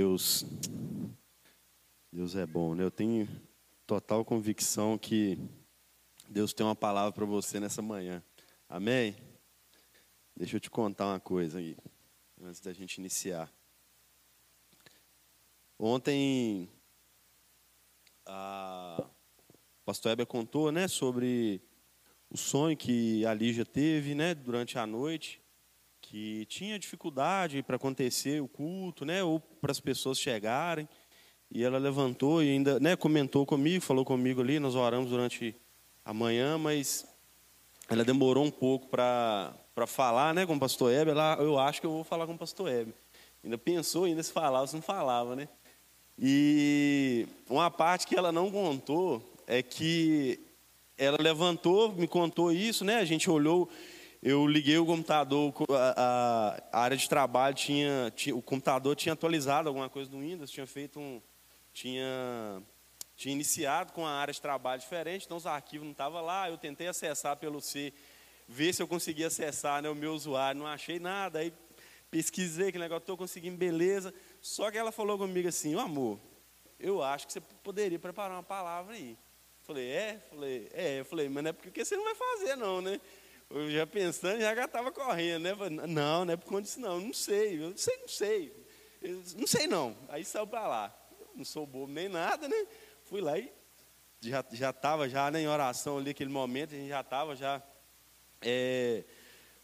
Deus, Deus é bom, né? Eu tenho total convicção que Deus tem uma palavra para você nessa manhã. Amém? Deixa eu te contar uma coisa aí, antes da gente iniciar. Ontem, a pastor Heber contou, né, sobre o sonho que a Lígia teve, né, durante a noite que tinha dificuldade para acontecer o culto, né, ou para as pessoas chegarem. E ela levantou e ainda, né, comentou comigo, falou comigo ali, nós oramos durante a manhã, mas ela demorou um pouco para falar, né, com o pastor Hebe, ela, eu acho que eu vou falar com o pastor Hebe. Ainda pensou ainda se falava, se não falava, né? E uma parte que ela não contou é que ela levantou, me contou isso, né? A gente olhou eu liguei o computador, a, a área de trabalho tinha, tinha, o computador tinha atualizado alguma coisa do Windows, tinha feito um, tinha, tinha iniciado com a área de trabalho diferente, então os arquivos não estavam lá. Eu tentei acessar pelo C, ver se eu conseguia acessar né, o meu usuário, não achei nada. Aí pesquisei que negócio, estou conseguindo, beleza. Só que ela falou comigo assim, oh, amor, eu acho que você poderia preparar uma palavra aí. Falei, é? Falei, é. Eu falei, mas não é porque você não vai fazer, não, né? Eu já pensando, já estava correndo, né? Não, não é por conta disso, não. Não sei, eu não sei, não sei. Não sei, não. Aí saiu para lá. Não sou bobo nem nada, né? Fui lá e já estava já, né, em oração ali, aquele momento, a gente já estava já é,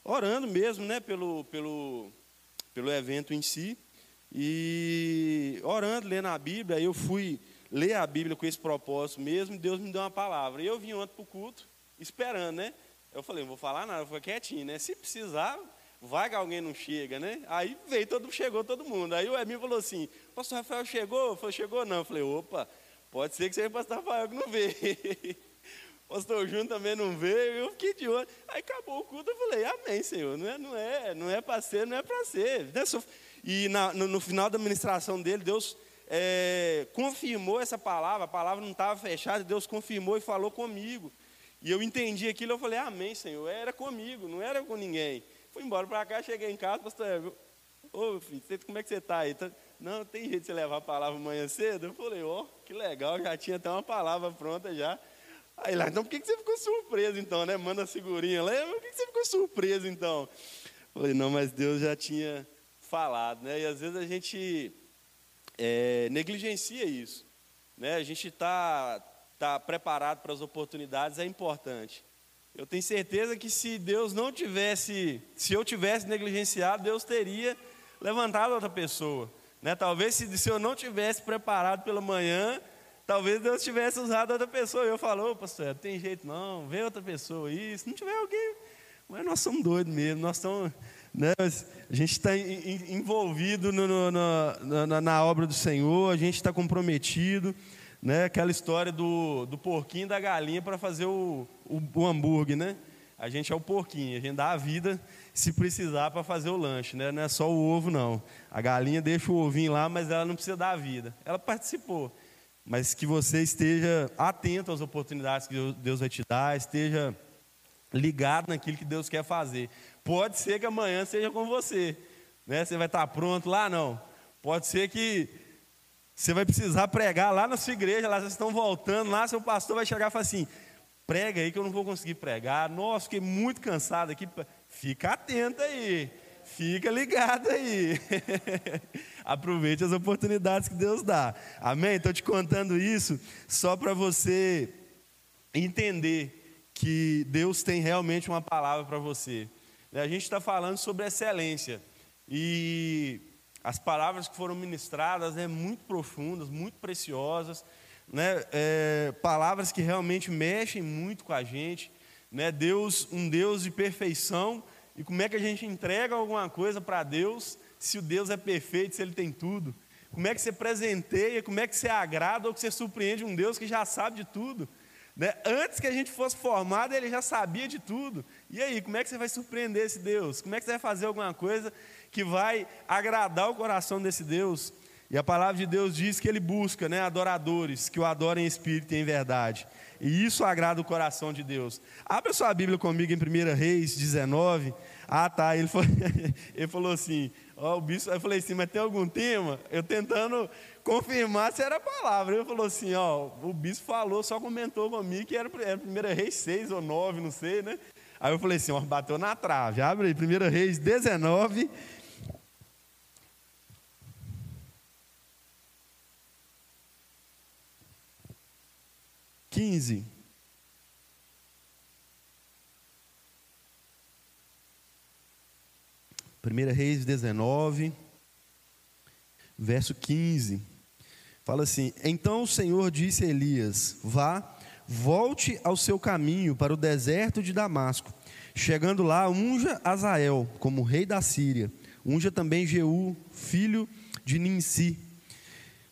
orando mesmo, né? Pelo, pelo, pelo evento em si. E orando, lendo a Bíblia, aí eu fui ler a Bíblia com esse propósito mesmo, Deus me deu uma palavra. E eu vim ontem para o culto, esperando, né? Eu falei, não vou falar nada, falei quietinho, né? Se precisar, vai que alguém não chega, né? Aí veio todo, chegou todo mundo. Aí o Emil falou assim, pastor Rafael chegou? Eu falei, chegou não. Eu falei, opa, pode ser que seja o pastor Rafael que não veio. pastor Júnior também não veio, eu fiquei de olho. Aí acabou o culto, eu falei, amém, Senhor. Não é, não é, não é para ser, não é para ser. E na, no, no, final da ministração dele, Deus é, confirmou essa palavra, a palavra não estava fechada, Deus confirmou e falou comigo. E eu entendi aquilo, eu falei, amém, Senhor, era comigo, não era com ninguém. Fui embora para cá, cheguei em casa, pastor, ô filho, como é que você está aí? Tá, não, tem jeito de você levar a palavra amanhã cedo? Eu falei, ó, oh, que legal, já tinha até uma palavra pronta já. Aí lá, então por que você ficou surpreso então, né? Manda a figurinha lá, por que você ficou surpreso então? Eu falei, não, mas Deus já tinha falado, né? E às vezes a gente é, negligencia isso, né? A gente está estar tá preparado para as oportunidades é importante. Eu tenho certeza que se Deus não tivesse, se eu tivesse negligenciado, Deus teria levantado outra pessoa. Né? Talvez se, se eu não tivesse preparado pela manhã, talvez Deus tivesse usado outra pessoa. Eu falo, pastor, não tem jeito não, vê outra pessoa aí. Se não tiver alguém, mas nós somos doidos mesmo, nós estamos. Né? A gente está envolvido no, no, na, na obra do Senhor, a gente está comprometido né, aquela história do, do porquinho da galinha para fazer o, o, o, hambúrguer, né? A gente é o porquinho, a gente dá a vida se precisar para fazer o lanche, né? Não é só o ovo, não. A galinha deixa o ovinho lá, mas ela não precisa dar a vida. Ela participou. Mas que você esteja atento às oportunidades que Deus vai te dar, esteja ligado naquilo que Deus quer fazer. Pode ser que amanhã seja com você, né? Você vai estar pronto lá, não. Pode ser que você vai precisar pregar lá na sua igreja, lá vocês estão voltando, lá seu pastor vai chegar e falar assim: prega aí que eu não vou conseguir pregar. Nossa, fiquei muito cansado aqui. Fica atento aí, fica ligado aí. Aproveite as oportunidades que Deus dá. Amém? Estou te contando isso só para você entender que Deus tem realmente uma palavra para você. A gente está falando sobre excelência. E as palavras que foram ministradas, né, muito profundas, muito preciosas, né, é, palavras que realmente mexem muito com a gente. Né, Deus, um Deus de perfeição, e como é que a gente entrega alguma coisa para Deus se o Deus é perfeito, se Ele tem tudo? Como é que você presenteia, como é que você agrada ou que você surpreende um Deus que já sabe de tudo? Né? Antes que a gente fosse formado, ele já sabia de tudo. E aí, como é que você vai surpreender esse Deus? Como é que você vai fazer alguma coisa que vai agradar o coração desse Deus. E a palavra de Deus diz que ele busca né, adoradores que o adorem em espírito e em verdade. E isso agrada o coração de Deus. Abra sua Bíblia comigo em 1 Reis 19. Ah, tá. Ele falou, ele falou assim: Ó, o bispo, eu falei assim, mas tem algum tema? Eu tentando confirmar se era a palavra. Ele falou assim, ó, o bispo falou, só comentou comigo que era, era 1 Reis 6 ou 9, não sei, né? Aí eu falei assim, ó, bateu na trave. Abre aí, 1 Reis 19. Quinze. Primeira Reis 19, verso 15. Fala assim: Então o Senhor disse a Elias: Vá, volte ao seu caminho para o deserto de Damasco. Chegando lá, unja Azael como rei da Síria. Unja também Jeú, filho de Ninsi,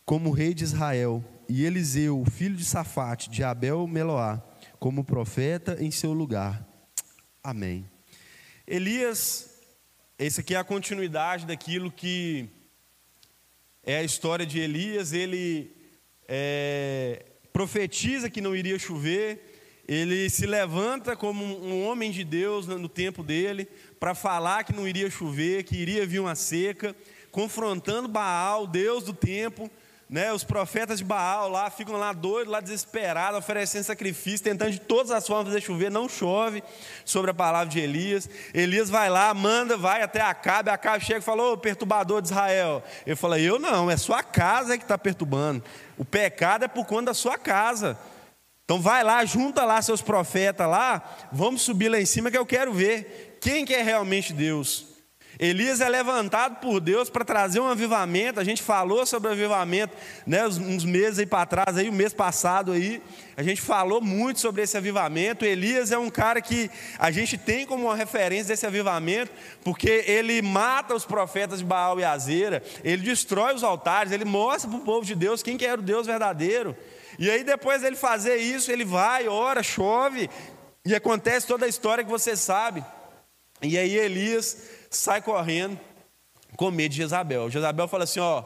como rei de Israel. E Eliseu, filho de Safate, de Abel Meloá, como profeta em seu lugar. Amém. Elias esse aqui é a continuidade daquilo que é a história de Elias. Ele é, profetiza que não iria chover, ele se levanta como um homem de Deus no tempo dele, para falar que não iria chover, que iria vir uma seca, confrontando Baal, Deus do tempo, né, os profetas de Baal lá ficam lá doidos, lá desesperados, oferecendo sacrifício, tentando de todas as formas fazer chover, não chove sobre a palavra de Elias. Elias vai lá, manda, vai até Acabe, Acabe chega e fala, ô perturbador de Israel. Ele fala, eu não, é sua casa que está perturbando. O pecado é por conta da sua casa. Então vai lá, junta lá seus profetas lá, vamos subir lá em cima que eu quero ver quem que é realmente Deus. Elias é levantado por Deus para trazer um avivamento. A gente falou sobre avivamento, né, uns meses aí para trás, aí o mês passado aí, a gente falou muito sobre esse avivamento. Elias é um cara que a gente tem como uma referência desse avivamento, porque ele mata os profetas de Baal e Azera, ele destrói os altares, ele mostra para o povo de Deus quem que era o Deus verdadeiro. E aí depois dele fazer isso, ele vai, ora, chove, e acontece toda a história que você sabe. E aí Elias sai correndo com medo de Jezabel. Jezabel fala assim: Ó,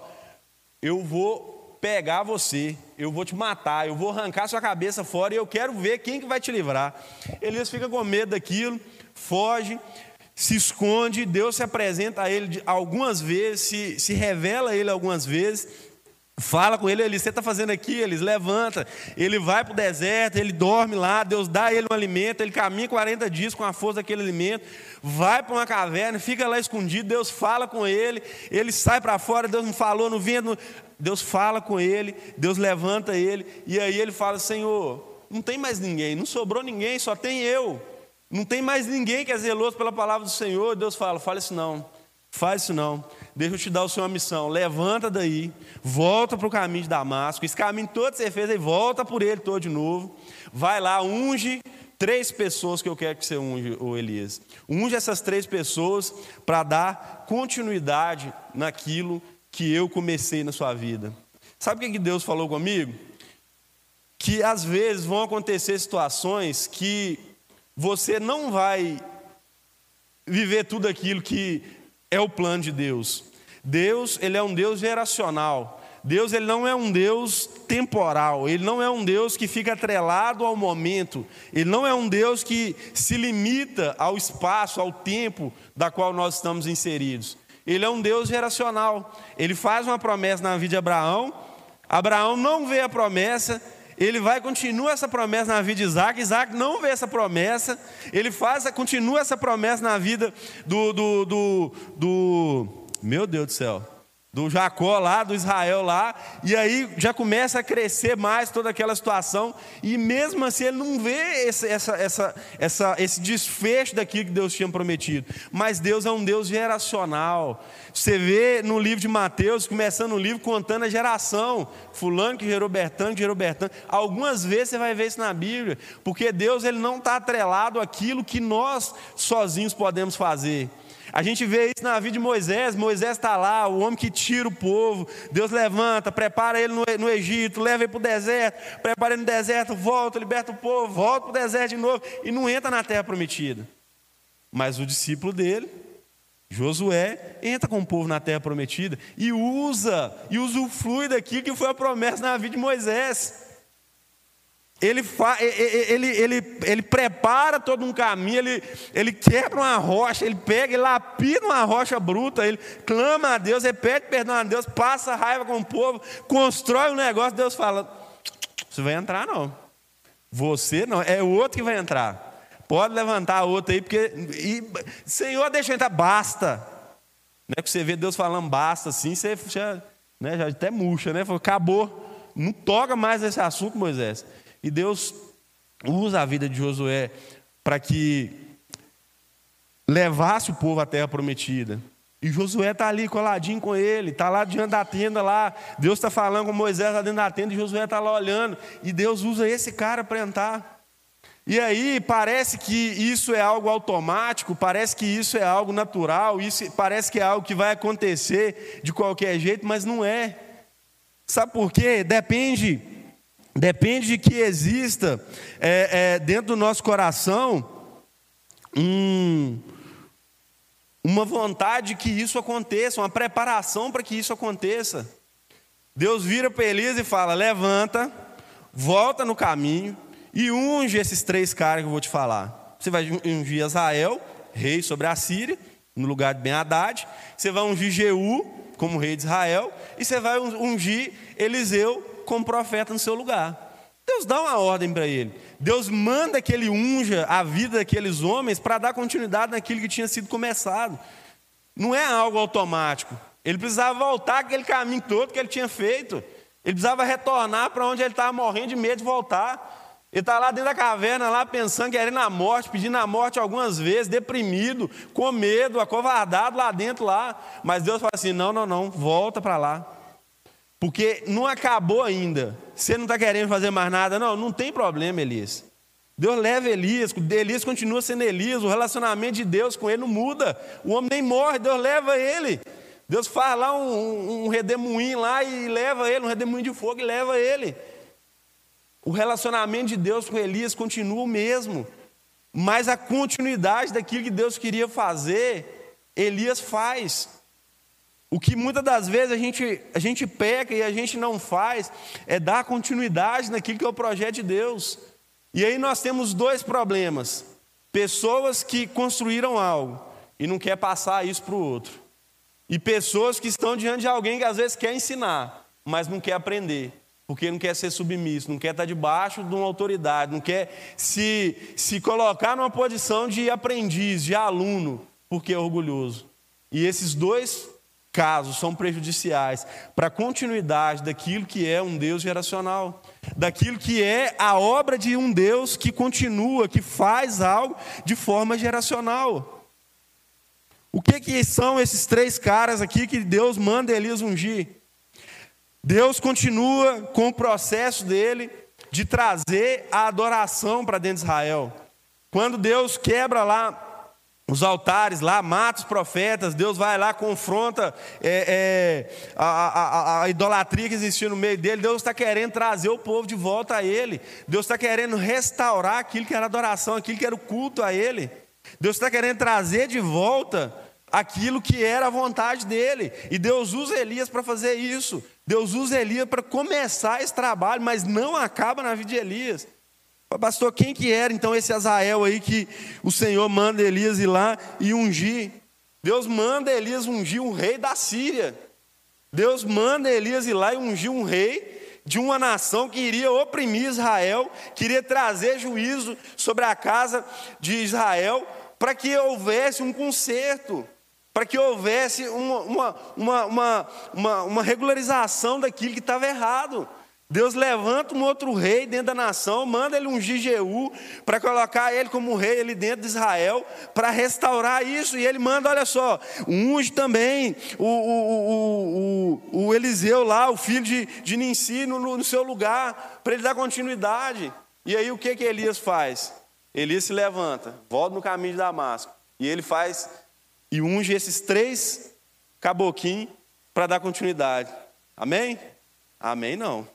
eu vou pegar você, eu vou te matar, eu vou arrancar sua cabeça fora e eu quero ver quem que vai te livrar. Elias fica com medo daquilo, foge, se esconde, Deus se apresenta a ele algumas vezes, se, se revela a ele algumas vezes. Fala com ele, ele, você está fazendo aqui? Eles levanta, ele vai para o deserto, ele dorme lá, Deus dá ele um alimento, ele caminha 40 dias com a força daquele alimento, vai para uma caverna, fica lá escondido, Deus fala com ele, ele sai para fora, Deus não falou, não vinha, Deus fala com ele, Deus levanta ele, e aí ele fala: Senhor, não tem mais ninguém, não sobrou ninguém, só tem eu, não tem mais ninguém que é zeloso pela palavra do Senhor. Deus fala: Fala isso não, faz isso não. Deixa eu te dar o uma missão. Levanta daí, volta para o caminho de Damasco. Esse caminho todo você fez aí, volta por ele todo de novo. Vai lá, unge três pessoas que eu quero que você unge, o Elias. Unge essas três pessoas para dar continuidade naquilo que eu comecei na sua vida. Sabe o que Deus falou comigo? Que às vezes vão acontecer situações que você não vai viver tudo aquilo que é o plano de Deus. Deus, ele é um Deus geracional. Deus ele não é um Deus temporal, ele não é um Deus que fica atrelado ao momento, ele não é um Deus que se limita ao espaço, ao tempo da qual nós estamos inseridos. Ele é um Deus geracional. Ele faz uma promessa na vida de Abraão, Abraão não vê a promessa, ele vai continua essa promessa na vida de Isaac, Isaac não vê essa promessa, ele faz, continua essa promessa na vida do, do, do, do meu Deus do céu, do Jacó lá, do Israel lá, e aí já começa a crescer mais toda aquela situação, e mesmo assim ele não vê esse, essa, essa, essa, esse desfecho daquilo que Deus tinha prometido. Mas Deus é um Deus geracional. Você vê no livro de Mateus, começando o livro, contando a geração, fulano que gerou Bertano, que gerou Bertano. Algumas vezes você vai ver isso na Bíblia, porque Deus ele não está atrelado àquilo que nós sozinhos podemos fazer. A gente vê isso na vida de Moisés. Moisés está lá, o homem que tira o povo. Deus levanta, prepara ele no, Egito, leva ele para o deserto, prepara ele no deserto, volta, liberta o povo, volta para o deserto de novo e não entra na terra prometida. Mas o discípulo dele, Josué, entra com o povo na terra prometida e usa, e usufrui daquilo que foi a promessa na vida de Moisés. Ele, ele, ele, ele, prepara todo um caminho, ele, ele quebra uma rocha, ele pega, ele lapida uma rocha bruta, ele clama a Deus, repete perdão a Deus, passa raiva com o povo, constrói um negócio, Deus fala: Você vai entrar não. Você não, é o outro que vai entrar. Pode levantar outro aí, porque. E, Senhor, deixa eu entrar, basta. Não é que você vê Deus falando basta assim, você já, né, já até murcha, né? Falou, acabou. Não toca mais esse assunto, Moisés. E Deus usa a vida de Josué para que levasse o povo à terra prometida. E Josué está ali coladinho com ele, está lá diante da tenda lá. Deus está falando com Moisés lá dentro da tenda e Josué está lá olhando. E Deus usa esse cara para entrar. E aí parece que isso é algo automático, parece que isso é algo natural, isso parece que é algo que vai acontecer de qualquer jeito, mas não é. Sabe por quê? Depende Depende de que exista é, é, dentro do nosso coração um, uma vontade que isso aconteça, uma preparação para que isso aconteça. Deus vira para Elias e fala: levanta, volta no caminho e unge esses três caras que eu vou te falar. Você vai ungir Israel, rei sobre a Síria, no lugar de Ben-Hadad. Você vai ungir Jeú como rei de Israel. E você vai ungir Eliseu como profeta no seu lugar. Deus dá uma ordem para ele. Deus manda que ele unja a vida daqueles homens para dar continuidade naquilo que tinha sido começado. Não é algo automático. Ele precisava voltar aquele caminho todo que ele tinha feito. Ele precisava retornar para onde ele estava morrendo de medo de voltar. Ele está lá dentro da caverna, lá pensando, querendo a morte, pedindo a morte algumas vezes, deprimido, com medo, acovardado lá dentro lá. Mas Deus fala assim: não, não, não, volta para lá. Porque não acabou ainda. Você não está querendo fazer mais nada? Não, não tem problema, Elias. Deus leva Elias, Elias continua sendo Elias, o relacionamento de Deus com ele não muda. O homem nem morre, Deus leva ele. Deus faz lá um, um redemoinho lá e leva ele, um redemoinho de fogo e leva ele. O relacionamento de Deus com Elias continua o mesmo. Mas a continuidade daquilo que Deus queria fazer, Elias faz. O que muitas das vezes a gente, a gente peca e a gente não faz é dar continuidade naquilo que é o projeto de Deus. E aí nós temos dois problemas: pessoas que construíram algo e não quer passar isso para o outro, e pessoas que estão diante de alguém que às vezes quer ensinar, mas não quer aprender, porque não quer ser submisso, não quer estar debaixo de uma autoridade, não quer se, se colocar numa posição de aprendiz, de aluno, porque é orgulhoso. E esses dois casos são prejudiciais para a continuidade daquilo que é um Deus geracional, daquilo que é a obra de um Deus que continua, que faz algo de forma geracional. O que, que são esses três caras aqui que Deus manda Elias ungir? Deus continua com o processo dele de trazer a adoração para dentro de Israel. Quando Deus quebra lá os altares lá, mata os profetas, Deus vai lá, confronta é, é, a, a, a, idolatria que existia no meio dele. Deus está querendo trazer o povo de volta a Ele. Deus está querendo restaurar aquilo que era adoração, aquilo que era o culto a Ele. Deus está querendo trazer de volta aquilo que era a vontade dele. E Deus usa Elias para fazer isso. Deus usa Elias para começar esse trabalho, mas não acaba na vida de Elias. Pastor, quem que era então esse Azael aí que o Senhor manda Elias ir lá e ungir? Deus manda Elias ungir um rei da Síria. Deus manda Elias ir lá e ungir um rei de uma nação que iria oprimir Israel, queria trazer juízo sobre a casa de Israel, para que houvesse um conserto, para que houvesse uma, uma, uma, uma, uma regularização daquilo que estava errado. Deus levanta um outro rei dentro da nação, manda ele ungir Jeú para colocar ele como rei ali dentro de Israel, para restaurar isso. E ele manda, olha só, unge também o, o, o, o Eliseu lá, o filho de, de Ninsi, no, no seu lugar, para ele dar continuidade. E aí o que, que Elias faz? Elias se levanta, volta no caminho de Damasco, e ele faz e unge esses três caboquinhos para dar continuidade. Amém? Amém não.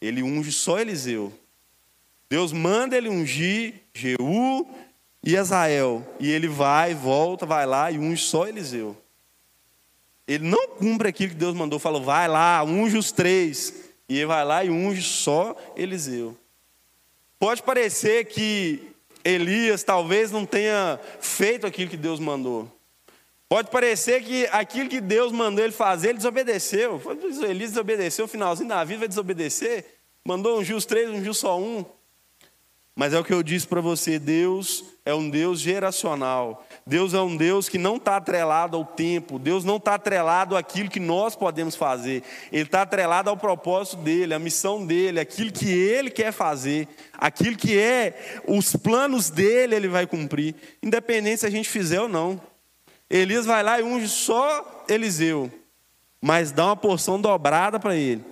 Ele unge só Eliseu. Deus manda ele ungir Jeú e Azael. E ele vai, volta, vai lá e unge só Eliseu. Ele não cumpre aquilo que Deus mandou, falou, vai lá, unge os três. E ele vai lá e unge só Eliseu. Pode parecer que Elias talvez não tenha feito aquilo que Deus mandou. Pode parecer que aquilo que Deus mandou ele fazer, ele desobedeceu. Elias desobedeceu, o finalzinho da vida vai desobedecer. Mandou um juiz três, um juiz só um. Mas é o que eu disse para você: Deus é um Deus geracional. Deus é um Deus que não está atrelado ao tempo. Deus não está atrelado àquilo que nós podemos fazer. Ele está atrelado ao propósito dele, à missão dele, aquilo que ele quer fazer, aquilo que é os planos dele, ele vai cumprir, independente se a gente fizer ou não. Elias vai lá e unge só Eliseu, mas dá uma porção dobrada para ele.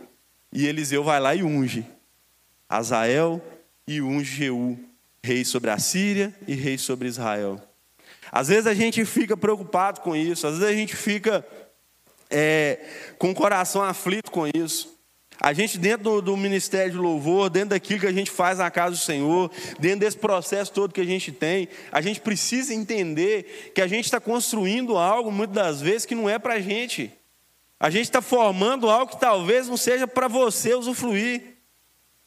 E Eliseu vai lá e unge Azael e unge Jeú, rei sobre a Síria e rei sobre Israel. Às vezes a gente fica preocupado com isso, às vezes a gente fica é, com o coração aflito com isso. A gente, dentro do, do, ministério de louvor, dentro daquilo que a gente faz na casa do Senhor, dentro desse processo todo que a gente tem, a gente precisa entender que a gente está construindo algo, muitas das vezes, que não é para a gente. A gente está formando algo que talvez não seja para você usufruir.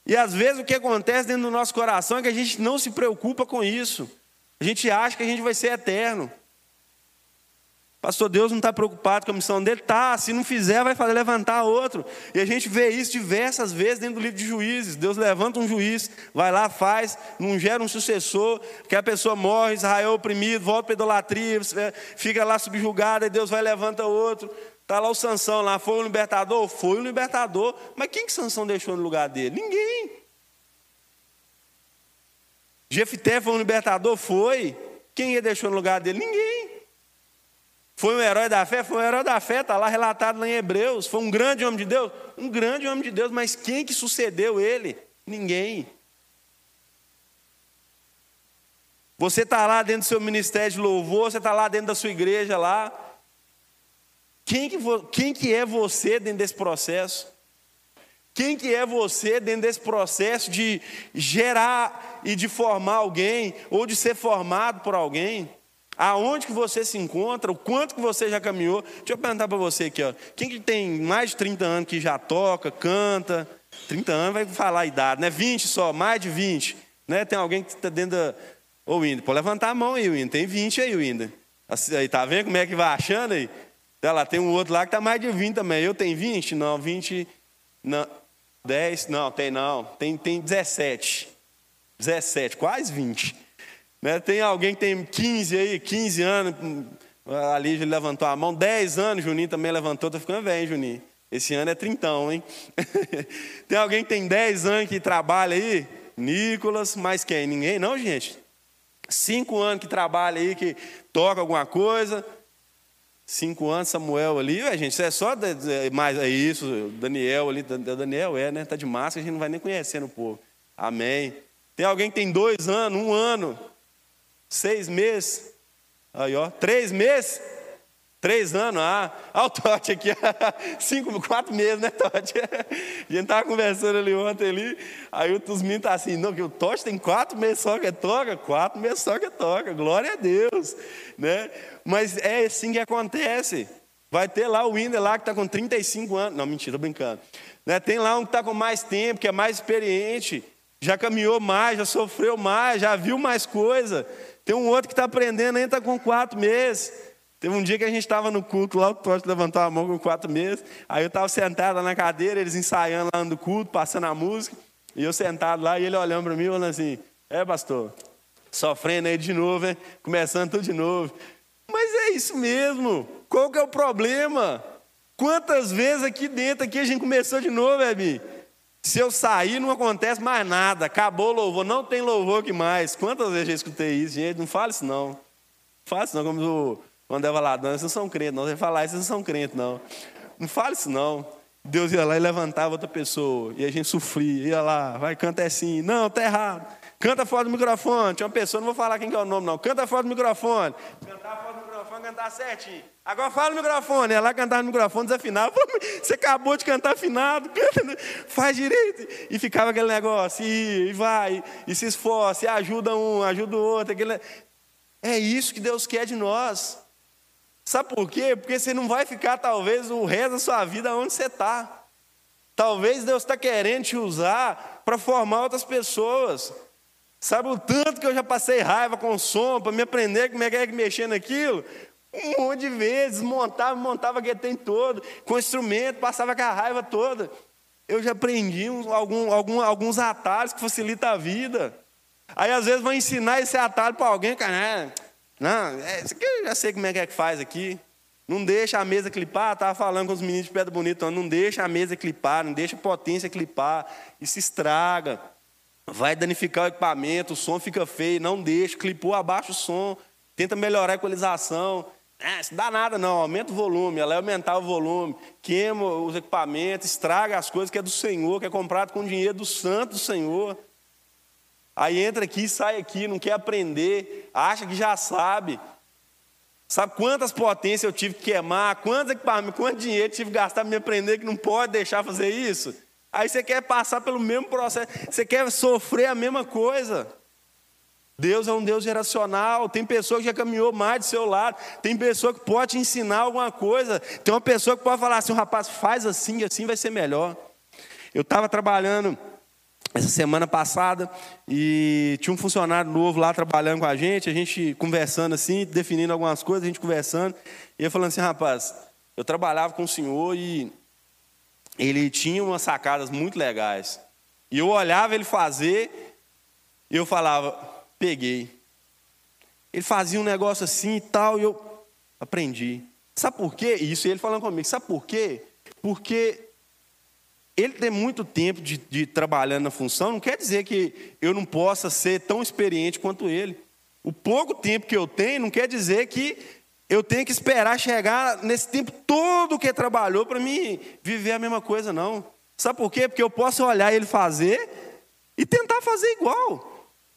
E às vezes o que acontece dentro do nosso coração é que a gente não se preocupa com isso. A gente acha que a gente vai ser eterno. Pastor, Deus não está preocupado com a missão dele? Tá, se não fizer, vai fazer levantar outro. E a gente vê isso diversas vezes dentro do livro de juízes. Deus levanta um juiz, vai lá, faz, não gera um sucessor, que a pessoa morre, Israel oprimido, volta para idolatria, fica lá subjugada, e Deus vai levanta outro. Está lá o Sansão lá, foi o libertador? Foi o libertador. Mas quem que Sansão deixou no lugar dele? Ninguém. Jefté foi um libertador? Foi. Quem ele deixou no lugar dele? Ninguém. Foi um herói da fé? Foi um herói da fé, está lá relatado lá em Hebreus. Foi um grande homem de Deus? Um grande homem de Deus, mas quem que sucedeu ele? Ninguém. Você está lá dentro do seu ministério de louvor, você está lá dentro da sua igreja lá, quem que, quem que é você dentro desse processo? Quem que é você dentro desse processo de gerar e de formar alguém, ou de ser formado por alguém? Aonde que você se encontra, o quanto que você já caminhou? Deixa eu perguntar para você aqui, ó. Quem que tem mais de 30 anos que já toca, canta? 30 anos vai falar a idade, né? 20 só, mais de 20. Né? Tem alguém que está dentro da. Ô, Winda, pode levantar a mão aí, Winda. Tem 20 aí, Winda. Aí, tá vendo como é que vai achando aí? Tá lá, tem um outro lá que está mais de 20 também. Eu tenho 20? Não, 20. Não, 10? Não, tem não. Tem, tem 17. 17, quase 20. Né? Tem alguém que tem 15 aí, 15 anos. A Lígia levantou a mão. 10 anos, Juninho também levantou. Estou ficando velho, Juninho. Esse ano é trintão, hein? tem alguém que tem 10 anos que trabalha aí? Nicolas, mais quem? Ninguém? Não, gente. Cinco anos que trabalha aí, que toca alguma coisa. Cinco anos, Samuel ali, Ué, gente, isso é só mais é isso, Daniel ali, Daniel é, né? Tá de máscara, a gente não vai nem conhecendo o povo. Amém. Tem alguém que tem dois anos, um ano, seis meses, aí ó, três meses, Três anos, ah, olha o Totti aqui, cinco, quatro meses, né, Totti? A gente estava conversando ali ontem ali, aí os meninos tá assim, não, que o Totti tem quatro meses só que toca, quatro meses só que toca, glória a Deus, né? Mas é assim que acontece. Vai ter lá o Winder lá que está com 35 anos, não, mentira, brincando. Né? Tem lá um que está com mais tempo, que é mais experiente, já caminhou mais, já sofreu mais, já viu mais coisa. Tem um outro que está aprendendo ainda, está com quatro meses. Teve um dia que a gente estava no culto lá, o Totti levantou a mão com quatro meses. Aí eu estava sentado na cadeira, eles ensaiando lá no culto, passando a música. E eu sentado lá e ele olhando para mim, falando assim: É, pastor, sofrendo aí de novo, hein? Começando tudo de novo. Mas é isso mesmo. Qual que é o problema? Quantas vezes aqui dentro aqui a gente começou de novo, Ebi? Se eu sair, não acontece mais nada. Acabou o louvor, não tem louvor que mais. Quantas vezes eu escutei isso, gente? Não fale isso, não. Não fale isso, não. Como o lá, não, vocês não são crentes, não. Você falar isso, vocês não são crentes, não. Não fale isso, não. Deus ia lá e levantava outra pessoa. E a gente sofria. Ia lá, vai, canta assim. Não, tá errado. Canta fora do microfone. Tinha uma pessoa, não vou falar quem que é o nome, não. Canta fora do microfone. Cantar fora cantar certinho. Agora fala no microfone. Ela cantava no microfone, desafinava. Você acabou de cantar afinado. Canta, faz direito. E ficava aquele negócio. E, vai. E se esforça. E ajuda um, ajuda o outro. Aquele... É isso que Deus quer de nós. Sabe por quê? Porque você não vai ficar, talvez, o resto da sua vida onde você está. Talvez Deus está querendo te usar para formar outras pessoas. Sabe o tanto que eu já passei raiva com som para me aprender como é que é que mexer naquilo? Um monte de vezes, montava, montava aquele tem todo, com instrumento, passava com a raiva toda. Eu já aprendi algum, algum, alguns atalhos que facilitam a vida. Aí às vezes vai ensinar esse atalho para alguém, cara, é, não, é, isso aqui eu já sei como é que é que faz aqui. Não deixa a mesa clipar, estava falando com os meninos de pedra bonita, não deixa a mesa clipar, não deixa a potência clipar, isso estraga. Vai danificar o equipamento, o som fica feio, não deixa, clipou, abaixa o som, tenta melhorar a equalização. É, isso dá nada não, aumenta o volume, ela é aumentar o volume, queima os equipamentos, estraga as coisas que é do Senhor, que é comprado com dinheiro do santo do Senhor. Aí entra aqui, sai aqui, não quer aprender, acha que já sabe. Sabe quantas potências eu tive que queimar, quantos equipamentos, quanto dinheiro tive que gastar para me aprender que não pode deixar fazer isso? Aí você quer passar pelo mesmo processo, você quer sofrer a mesma coisa. Deus é um Deus geracional. Tem pessoa que já caminhou mais do seu lado. Tem pessoa que pode te ensinar alguma coisa. Tem uma pessoa que pode falar assim: rapaz, faz assim, assim vai ser melhor. Eu estava trabalhando essa semana passada e tinha um funcionário novo lá trabalhando com a gente, a gente conversando assim, definindo algumas coisas, a gente conversando, e ele falando assim, rapaz, eu trabalhava com o senhor e ele tinha umas sacadas muito legais. E eu olhava ele fazer e eu falava, peguei. Ele fazia um negócio assim e tal, e eu aprendi. Sabe por quê? Isso ele falando comigo, sabe por quê? Porque ele tem muito tempo de, de trabalhando na função, não quer dizer que eu não possa ser tão experiente quanto ele. O pouco tempo que eu tenho não quer dizer que eu tenho que esperar chegar nesse tempo todo que trabalhou para mim viver a mesma coisa, não. Sabe por quê? Porque eu posso olhar ele fazer e tentar fazer igual.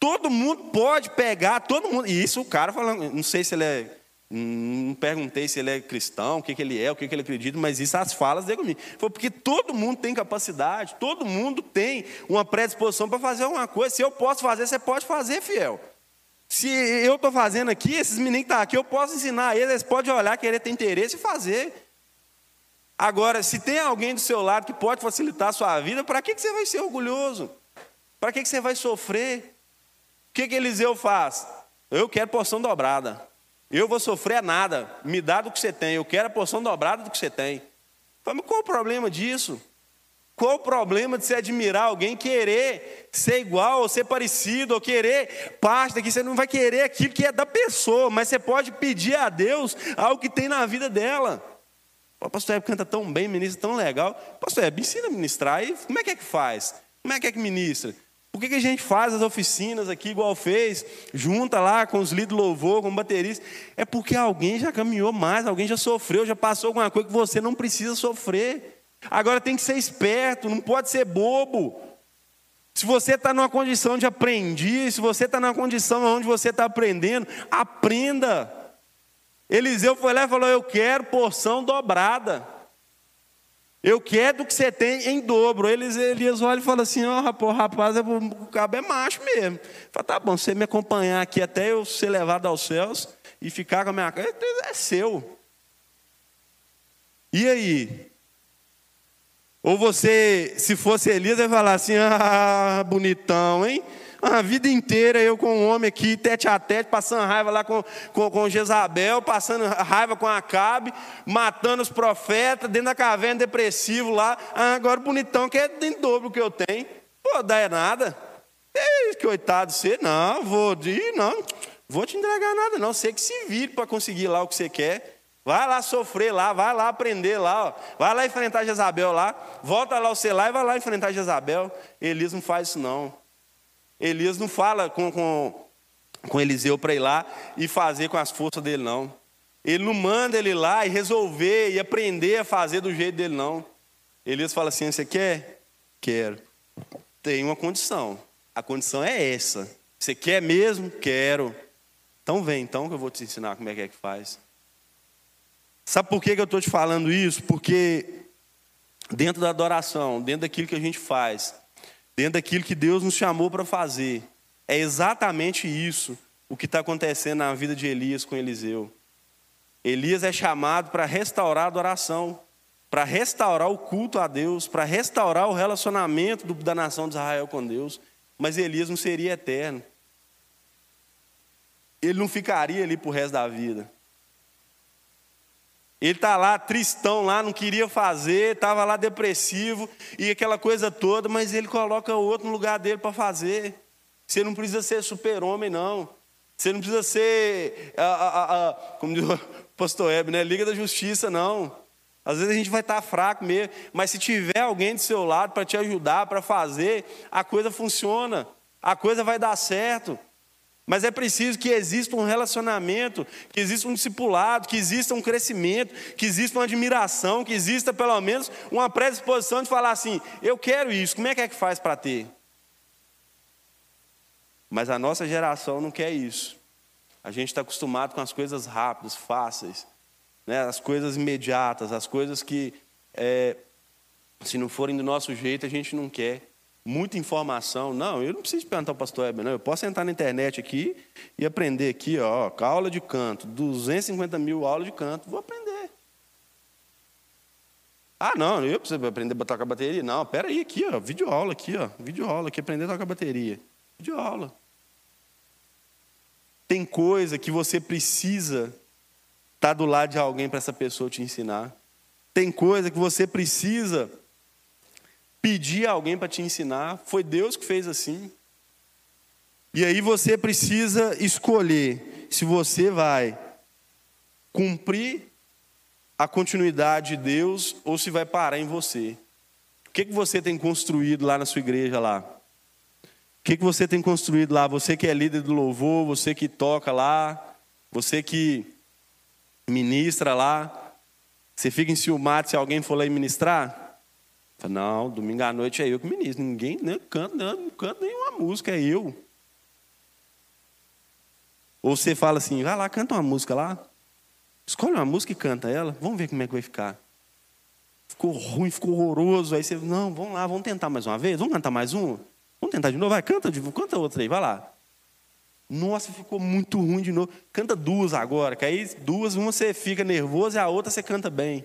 Todo mundo pode pegar, todo mundo. E isso o cara falando, não sei se ele é não perguntei se ele é cristão, o que, que ele é, o que, que ele acredita, mas isso as falas dele comigo. Foi porque todo mundo tem capacidade, todo mundo tem uma predisposição para fazer alguma coisa. Se eu posso fazer, você pode fazer, fiel. Se eu estou fazendo aqui, esses meninos que estão tá aqui, eu posso ensinar eles, eles podem olhar, querer ter interesse e fazer. Agora, se tem alguém do seu lado que pode facilitar a sua vida, para que, que você vai ser orgulhoso? Para que, que você vai sofrer? O que, que Eliseu faz? Eu quero porção dobrada. Eu vou sofrer nada, me dá do que você tem, eu quero a porção dobrada do que você tem. Mas qual o problema disso? Qual o problema de você admirar alguém, querer ser igual, ou ser parecido, ou querer parte daqui? Você não vai querer aquilo que é da pessoa, mas você pode pedir a Deus algo que tem na vida dela. O pastor Hebe canta tão bem, ministra tão legal. Pastor Hebe, ensina a ministrar. E como é que é que faz? Como é que é que ministra? Por que, que a gente faz as oficinas aqui, igual fez, junta lá com os líderes louvor, com bateristas? É porque alguém já caminhou mais, alguém já sofreu, já passou alguma coisa que você não precisa sofrer. Agora tem que ser esperto, não pode ser bobo. Se você está numa condição de aprender, se você está numa condição onde você está aprendendo, aprenda. Eliseu foi lá e falou: Eu quero porção dobrada. Eu quero do que você tem em dobro. Eles, Elias olha e fala assim: Ó, oh, rapaz, rapaz, o cabo é macho mesmo. Fala, tá bom, você me acompanhar aqui até eu ser levado aos céus e ficar com a minha casa, é seu. E aí? Ou você, se fosse Elias, vai falar assim: ah, bonitão, hein? A vida inteira eu com um homem aqui, tete a tete, passando raiva lá com, com, com Jezabel, passando raiva com Acabe, matando os profetas, dentro da caverna depressivo lá. Ah, agora bonitão que é em dobro que eu tenho. Pô, dá é nada. Ei, coitado de você, não, vou ir, não, vou te entregar nada, não. Você que se vire para conseguir lá o que você quer. Vai lá sofrer lá, vai lá aprender lá, ó. vai lá enfrentar Jezabel lá, volta lá o lá e vai lá enfrentar Jezabel. Elias não faz isso não. Elias não fala com, com, com Eliseu para ir lá e fazer com as forças dele, não. Ele não manda ele lá e resolver e aprender a fazer do jeito dele, não. Elias fala assim: Você quer? Quero. Tem uma condição. A condição é essa. Você quer mesmo? Quero. Então vem, então que eu vou te ensinar como é que é que faz. Sabe por que eu estou te falando isso? Porque dentro da adoração, dentro daquilo que a gente faz, dentro daquilo que Deus nos chamou para fazer. É exatamente isso o que está acontecendo na vida de Elias com Eliseu. Elias é chamado para restaurar a adoração, para restaurar o culto a Deus, para restaurar o relacionamento da nação de Israel com Deus. Mas Elias não seria eterno. ele não ficaria ali para o resto da vida. Ele está lá tristão lá, não queria fazer, estava lá depressivo e aquela coisa toda, mas ele coloca outro no lugar dele para fazer. Você não precisa ser super-homem, não. Você não precisa ser, a, a, a, como diz o pastor Hebe, né? Liga da Justiça, não. Às vezes a gente vai estar tá fraco mesmo, mas se tiver alguém do seu lado para te ajudar, para fazer, a coisa funciona, a coisa vai dar certo. Mas é preciso que exista um relacionamento, que exista um discipulado, que exista um crescimento, que exista uma admiração, que exista pelo menos uma predisposição de falar assim: eu quero isso, como é que é que faz para ter? Mas a nossa geração não quer isso. A gente está acostumado com as coisas rápidas, fáceis, né? as coisas imediatas, as coisas que, é, se não forem do nosso jeito, a gente não quer muita informação. Não, eu não preciso perguntar ao pastor Heber, não. Eu posso entrar na internet aqui e aprender aqui, ó, aula de canto, 250 mil aulas de canto, vou aprender. Ah, não, eu preciso aprender a tocar bateria. Não, pera aí, aqui, ó, vídeo aula aqui, ó, vídeo aula aqui, aprender a tocar bateria. Vídeo aula. Tem coisa que você precisa estar do lado de alguém para essa pessoa te ensinar. Tem coisa que você precisa pedir a alguém para te ensinar. Foi Deus que fez assim. E aí você precisa escolher se você vai cumprir a continuidade de Deus ou se vai parar em você. O que, que você tem construído lá na sua igreja lá? O que, que você tem construído lá? Você que é líder do louvor, você que toca lá, você que ministra lá, você fica enciumado se alguém for lá e ministrar? Não, domingo à noite é eu que ministro. Ninguém nem canta, não, não canta nenhuma música, é eu. Ou você fala assim, vai lá, canta uma música lá. Escolhe uma música e canta ela. Vamos ver como é que vai ficar. Ficou ruim, ficou horroroso. Aí você, não, vamos lá, vamos tentar mais uma vez. Vamos cantar mais um? Vamos tentar de novo? Vai, canta, canta outra aí, vai lá. Nossa, ficou muito ruim de novo. Canta duas agora, que aí duas, uma você fica nervoso e a outra você canta bem.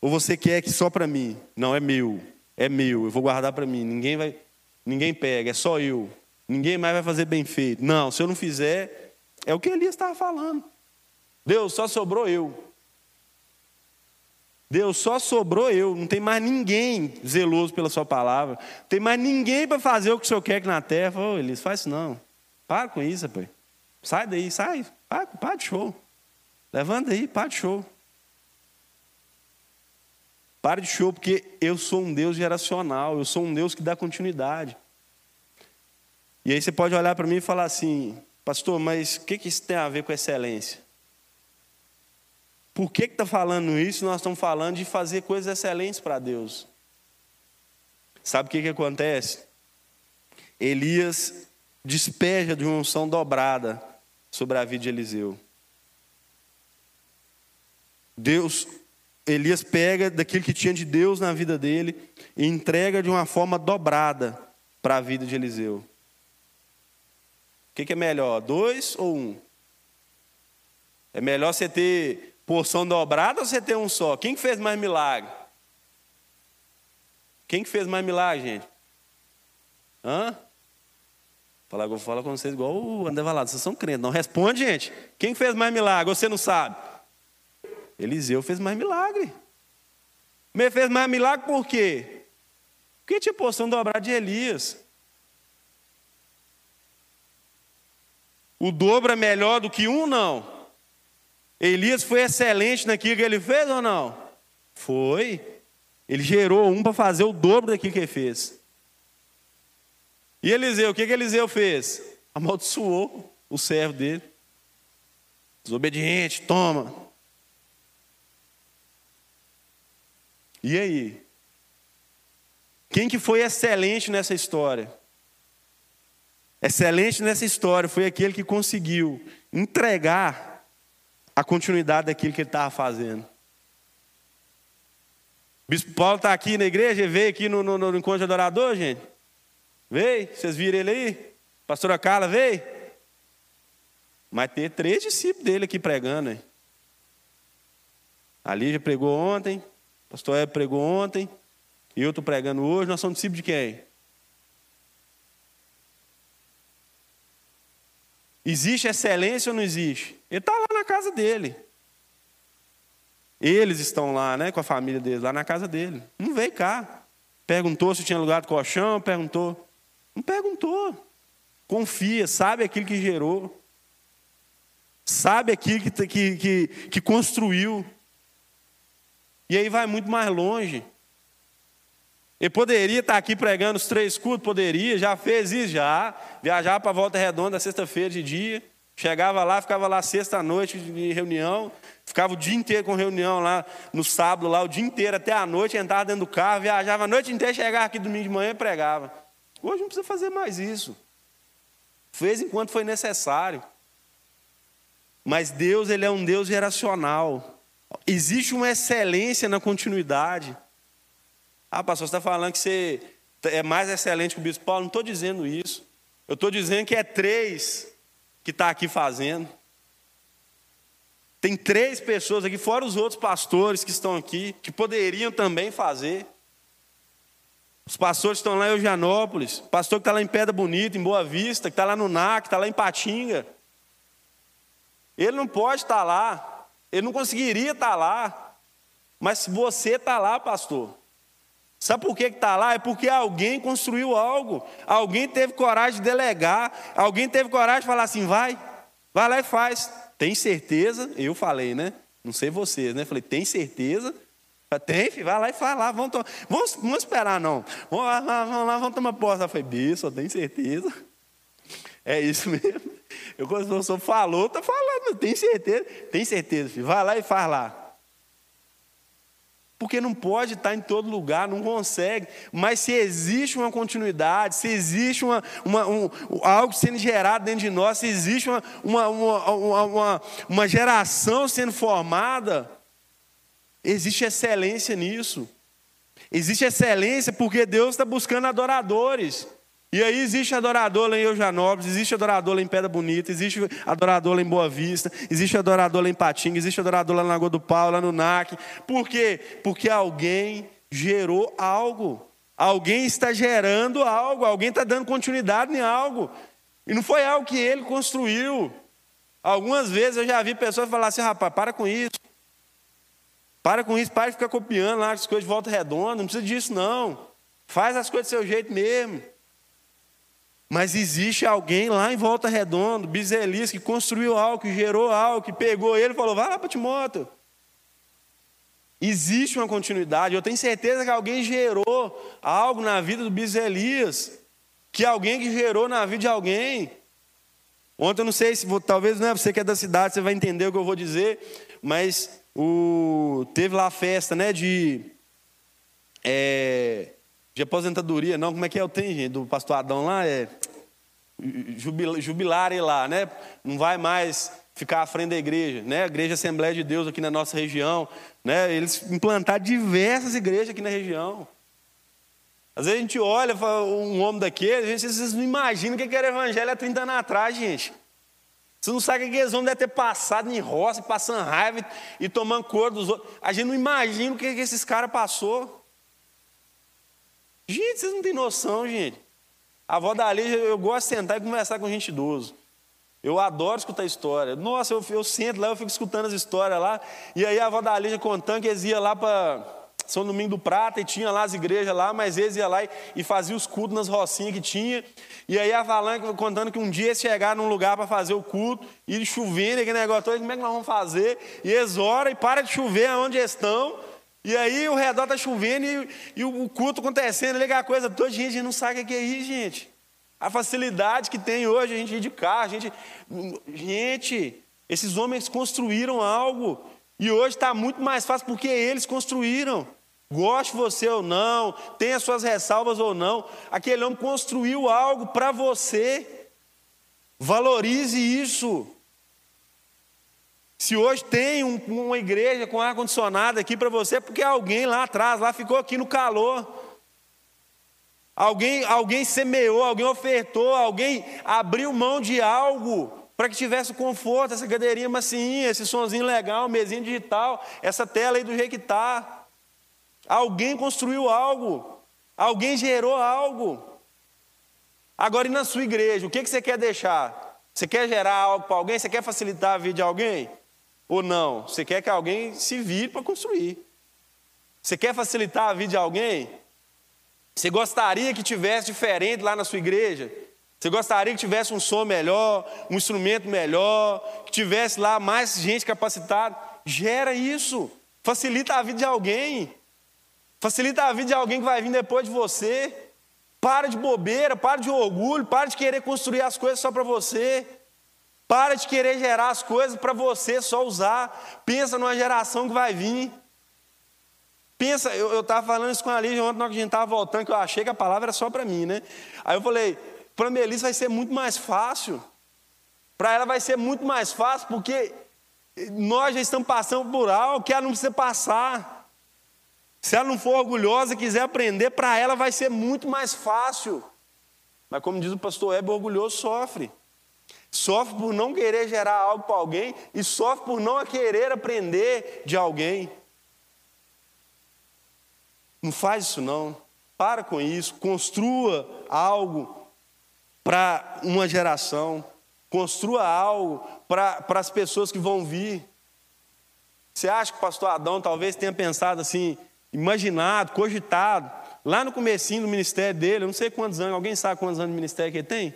Ou você quer que só para mim? Não, é meu. É meu, eu vou guardar para mim. Ninguém vai, ninguém pega, é só eu. Ninguém mais vai fazer bem feito. Não, se eu não fizer, é o que Elias estava falando. Deus, só sobrou eu. Deus, só sobrou eu. Não tem mais ninguém zeloso pela sua palavra. Não tem mais ninguém para fazer o que o Senhor quer aqui na terra. Ô, Elias, faz isso não. Para com isso, rapaz. Sai daí, sai. Para, para de show. Levanta aí, para de show. Pare de show, porque eu sou um Deus geracional, eu sou um Deus que dá continuidade. E aí você pode olhar para mim e falar assim, pastor, mas o que, que isso tem a ver com excelência? Por que está falando isso? Nós estamos falando de fazer coisas excelentes para Deus. Sabe o que, que acontece? Elias despeja de uma unção dobrada sobre a vida de Eliseu. Deus Elias pega daquilo que tinha de Deus na vida dele e entrega de uma forma dobrada para a vida de Eliseu. O que, é melhor, dois ou um? É melhor você ter porção dobrada ou você ter um só? Quem que fez mais milagre? Quem que fez mais milagre, gente? Hã? Falar, vou falar com vocês igual o André Valado, vocês são crentes. Não responde, gente. Quem fez mais milagre? Você não sabe? Eliseu fez mais milagre. Mas fez mais milagre por quê? Porque tinha porção dobrada de Elias. O dobro é melhor do que um, não. Elias foi excelente naquilo que ele fez ou não? Foi. Ele gerou um para fazer o dobro daquilo que ele fez. E Eliseu, o que, que Eliseu fez? Amaldiçoou o servo dele. Desobediente, toma. E aí? Quem que foi excelente nessa história? Excelente nessa história foi aquele que conseguiu entregar a continuidade daquilo que ele estava fazendo. O Bispo Paulo está aqui na igreja, veio aqui no, no, no encontro de adorador, gente? Veio? Vocês viram ele aí? Pastora Carla veio? Mas tem três discípulos dele aqui pregando. Hein? A Lígia pregou ontem, pastor Hebe pregou ontem, e eu estou pregando hoje. Nós somos discípulos de quem? Existe excelência ou não existe? Ele está lá na casa dele. Eles estão lá, né, com a família dele, lá na casa dele. Não veio cá. Perguntou se tinha lugar de colchão, perguntou. Não perguntou. Confia, sabe aquilo que gerou. Sabe aquilo que, que, que, que construiu. E aí vai muito mais longe. Ele poderia estar aqui pregando os três cultos, poderia, já fez isso, já. Viajava para a Volta Redonda sexta-feira de dia. Chegava lá, ficava lá sexta-noite de reunião, ficava o dia inteiro com reunião lá no sábado, lá o dia inteiro até a noite, entrava dentro do carro, viajava a noite inteira, chegava aqui domingo de manhã e pregava. Hoje não precisa fazer mais isso. Fez enquanto foi necessário. Mas Deus, ele é um Deus geracional. Existe uma excelência na continuidade. Ah, pastor, você está falando que você é mais excelente que o bispo Paulo? Não estou dizendo isso. Eu estou dizendo que é três que está aqui fazendo. Tem três pessoas aqui, fora os outros pastores que estão aqui, que poderiam também fazer. Os pastores estão lá em Eugianópolis, pastor que está lá em Pedra Bonita, em Boa Vista, que está lá no NAC, que está lá em Patinga. Ele não pode estar tá lá, ele não conseguiria estar tá lá, mas você está lá, pastor. Sabe por que está lá? É porque alguém construiu algo, alguém teve coragem de delegar, alguém teve coragem de falar assim: vai, vai lá e faz. Tem certeza? Eu falei, né? Não sei vocês, né? Falei, tem certeza? Tem, filho, vai lá e faz lá, vamos, vamos, vamos esperar não. Vamos lá, vamos lá, vamos tomar posse. Falei, bicho, tem certeza? É isso mesmo. Eu, quando o professor falou, está falando, tem certeza? Tem certeza, filho, vai lá e faz lá. Porque não pode estar em todo lugar, não consegue. Mas se existe uma continuidade, se existe uma, uma um, algo sendo gerado dentro de nós, se existe uma, uma, uma, uma, uma geração sendo formada, existe excelência nisso. Existe excelência porque Deus está buscando adoradores. E aí existe adorador lá em Eujanópolis, existe adorador lá em Pedra Bonita, existe adorador lá em Boa Vista, existe adorador lá em Patinga, existe adorador lá na Lagoa do Pau, lá no NAC. Por quê? Porque alguém gerou algo. Alguém está gerando algo, alguém está dando continuidade em algo. E não foi algo que ele construiu. Algumas vezes eu já vi pessoas falar assim, rapaz, para com isso. Para com isso, para de ficar copiando lá as coisas de volta redonda, não precisa disso não. Faz as coisas do seu jeito mesmo. Mas existe alguém lá em Volta Redonda, Bizelis, que construiu algo, que gerou algo, que pegou ele e falou: vai lá para Timóteo. Existe uma continuidade. Eu tenho certeza que alguém gerou algo na vida do Biselias, que alguém que gerou na vida de alguém. Ontem eu não sei se talvez não é você que é da cidade, você vai entender o que eu vou dizer, mas o, teve lá a festa, né, de é, de aposentadoria, não, como é que é o tem, gente, do pastor Adão lá, é jubilar ele lá, né? Não vai mais ficar à frente da igreja, né? Igreja Assembleia de Deus aqui na nossa região, né? Eles implantaram diversas igrejas aqui na região. Às vezes a gente olha um homem daquele, gente, vocês não imaginam o que era evangelho há 30 anos atrás, gente. Vocês não sabem o que aqueles homens devem ter passado em roça, passando raiva e tomando cor dos outros. A gente não imagina o que esses caras passou. Gente, vocês não têm noção, gente. A avó da Lígia, eu gosto de sentar e conversar com gente idoso. Eu adoro escutar história. Nossa, eu, eu sento lá, eu fico escutando as histórias lá. E aí a avó da Lígia contando que eles iam lá para São Domingo do Prata e tinha lá as igrejas lá, mas eles iam lá e, e faziam os cultos nas rocinhas que tinha. E aí a Valanca contando que um dia eles chegaram num lugar para fazer o culto, e chovendo, aquele negócio todo, como é que nós vamos fazer? E eles oram e para de chover aonde estão. E aí o redor está chovendo e, e, o culto acontecendo, liga a coisa toda, gente, a gente não sabe o que é isso, gente. A facilidade que tem hoje, a gente ir de carro, a gente. Gente, esses homens construíram algo. E hoje está muito mais fácil porque eles construíram. Goste você ou não, tenha suas ressalvas ou não, aquele homem construiu algo para você. Valorize isso. Se hoje tem um, uma igreja com ar-condicionado aqui para você, é porque alguém lá atrás, lá ficou aqui no calor. Alguém, alguém semeou, alguém ofertou, alguém abriu mão de algo para que tivesse conforto, essa cadeirinha macinha, esse sonzinho legal, mesinha digital, essa tela aí do jeito que está. Alguém construiu algo, alguém gerou algo. Agora, e na sua igreja, o que, que você quer deixar? Você quer gerar algo para alguém? Você quer facilitar a vida de alguém? Ou não? Você quer que alguém se vire para construir? Você quer facilitar a vida de alguém? Você gostaria que tivesse diferente lá na sua igreja? Você gostaria que tivesse um som melhor, um instrumento melhor, que tivesse lá mais gente capacitada? Gera isso. Facilita a vida de alguém. Facilita a vida de alguém que vai vir depois de você. Para de bobeira, para de orgulho, para de querer construir as coisas só para você. Para de querer gerar as coisas para você só usar. Pensa numa geração que vai vir. Pensa, eu estava falando isso com a Lígia ontem, na hora que a gente estava voltando, que eu achei que a palavra era só para mim, né? Aí eu falei, para a Melissa vai ser muito mais fácil. Para ela vai ser muito mais fácil, porque nós já estamos passando por algo que ela não precisa passar. Se ela não for orgulhosa e quiser aprender, para ela vai ser muito mais fácil. Mas como diz o pastor Heber, orgulhoso sofre. Sofre por não querer gerar algo para alguém e sofre por não querer aprender de alguém. Não faz isso não. Para com isso. Construa algo para uma geração. Construa algo para as pessoas que vão vir. Você acha que o pastor Adão talvez tenha pensado assim, imaginado, cogitado, lá no comecinho do ministério dele, eu não sei quantos anos, alguém sabe quantos anos de ministério que ele tem?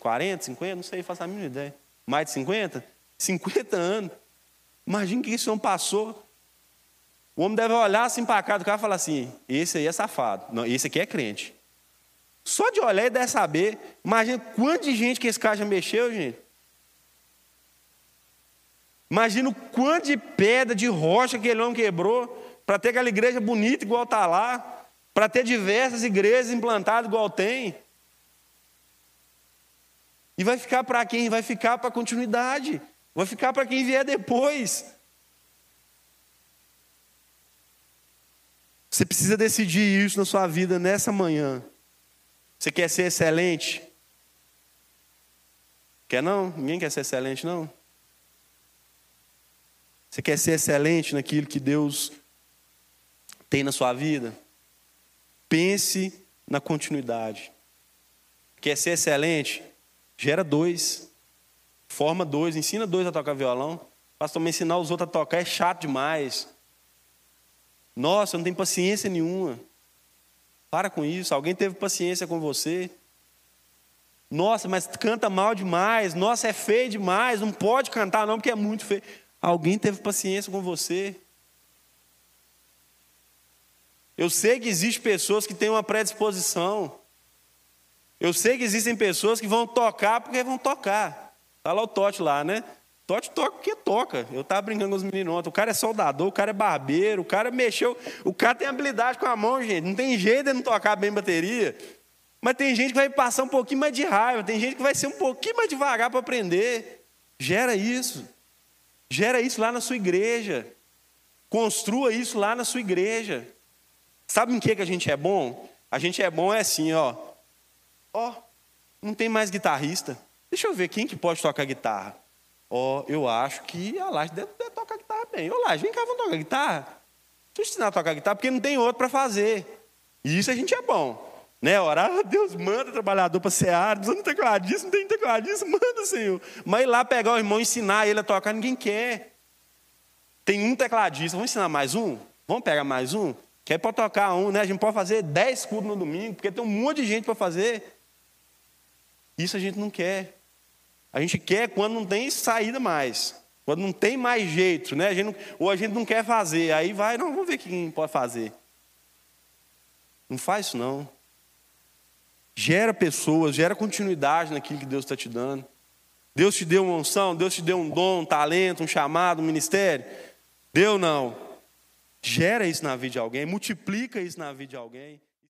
40, 50? Não sei, faço a mínima ideia. Mais de 50? 50 anos. Imagina que isso não passou. O homem deve olhar assim para cá do cara e falar assim: esse aí é safado. Não, esse aqui é crente. Só de olhar e deve saber. Imagina quanto de gente que esse cara já mexeu, gente. Imagina o quanto de pedra, de rocha que aquele homem quebrou para ter aquela igreja bonita igual está lá, para ter diversas igrejas implantadas igual tem. E vai ficar para quem? Vai ficar para a continuidade. Vai ficar para quem vier depois. Você precisa decidir isso na sua vida nessa manhã. Você quer ser excelente? Quer não? Ninguém quer ser excelente, não? Você quer ser excelente naquilo que Deus tem na sua vida? Pense na continuidade. Quer ser excelente? Gera dois. Forma dois. Ensina dois a tocar violão. Pastor, me ensinar os outros a tocar é chato demais. Nossa, não tenho paciência nenhuma. Para com isso. Alguém teve paciência com você? Nossa, mas canta mal demais. Nossa, é feio demais. Não pode cantar, não, porque é muito feio. Alguém teve paciência com você? Eu sei que existem pessoas que têm uma predisposição. Eu sei que existem pessoas que vão tocar porque vão tocar. Está lá o Tote lá, né? Tote toca porque toca. Eu estava brincando com os meninos ontem. O cara é soldador, o cara é barbeiro, o cara mexeu. O cara tem habilidade com a mão, gente. Não tem jeito de não tocar bem bateria. Mas tem gente que vai passar um pouquinho mais de raiva. Tem gente que vai ser um pouquinho mais devagar para aprender. Gera isso. Gera isso lá na sua igreja. Construa isso lá na sua igreja. Sabe em que, que a gente é bom? A gente é bom é assim, ó. Ó, não tem mais guitarrista. Deixa eu ver quem que pode tocar guitarra. Ó, oh, eu acho que a Laje deve, deve tocar guitarra bem. Ô, Laje, vem cá, vamos tocar guitarra. Deixa eu ensinar a tocar guitarra, porque não tem outro para fazer. E isso a gente é bom. Né? Orar, ah, Deus manda trabalhador para seara, não tem tecladista, não tem tecladista, manda, Senhor. Mas ir lá pegar o irmão ensinar ele a tocar, ninguém quer. Tem um tecladista, vamos ensinar mais um? Vamos pegar mais um? Quer para tocar um, né? A gente pode fazer dez cultos no domingo, porque tem um monte de gente para fazer. Isso a gente não quer. A gente quer quando não tem saída mais. Quando não tem mais jeito, né? A não, ou a gente não quer fazer. Aí vai, não, vamos ver quem pode fazer. Não faz isso não. Gera pessoas, gera continuidade naquilo que Deus está te dando. Deus te deu uma unção, Deus te deu um dom, um talento, um chamado, um ministério. Deu não. Gera isso na vida de alguém, multiplica isso na vida de alguém.